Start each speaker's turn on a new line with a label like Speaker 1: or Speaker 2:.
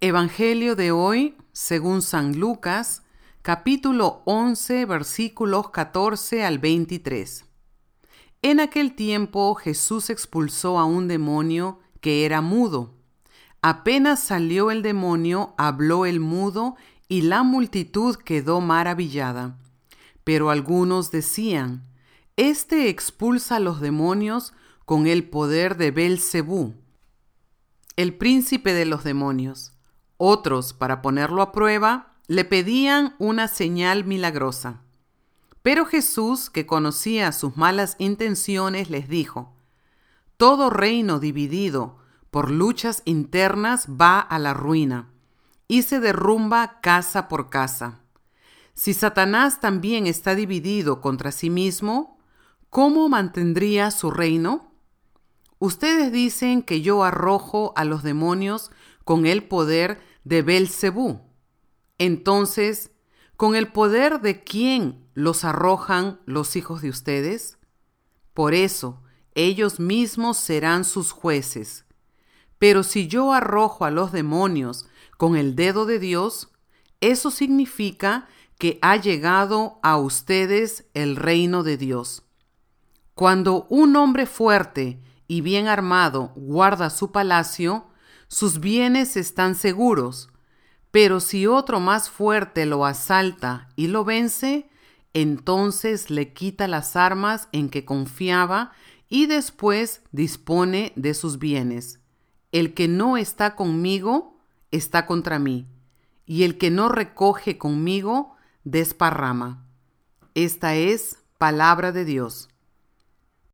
Speaker 1: Evangelio de hoy, según San Lucas, capítulo 11, versículos 14 al 23. En aquel tiempo Jesús expulsó a un demonio que era mudo. Apenas salió el demonio, habló el mudo y la multitud quedó maravillada. Pero algunos decían, Este expulsa a los demonios con el poder de Belcebú, el príncipe de los demonios. Otros, para ponerlo a prueba, le pedían una señal milagrosa. Pero Jesús, que conocía sus malas intenciones, les dijo, Todo reino dividido por luchas internas va a la ruina y se derrumba casa por casa. Si Satanás también está dividido contra sí mismo, ¿cómo mantendría su reino? Ustedes dicen que yo arrojo a los demonios con el poder de Belcebú. Entonces, ¿con el poder de quién los arrojan los hijos de ustedes? Por eso, ellos mismos serán sus jueces. Pero si yo arrojo a los demonios con el dedo de Dios, eso significa que ha llegado a ustedes el reino de Dios. Cuando un hombre fuerte y bien armado guarda su palacio, sus bienes están seguros, pero si otro más fuerte lo asalta y lo vence, entonces le quita las armas en que confiaba y después dispone de sus bienes. El que no está conmigo está contra mí, y el que no recoge conmigo desparrama. Esta es palabra de Dios.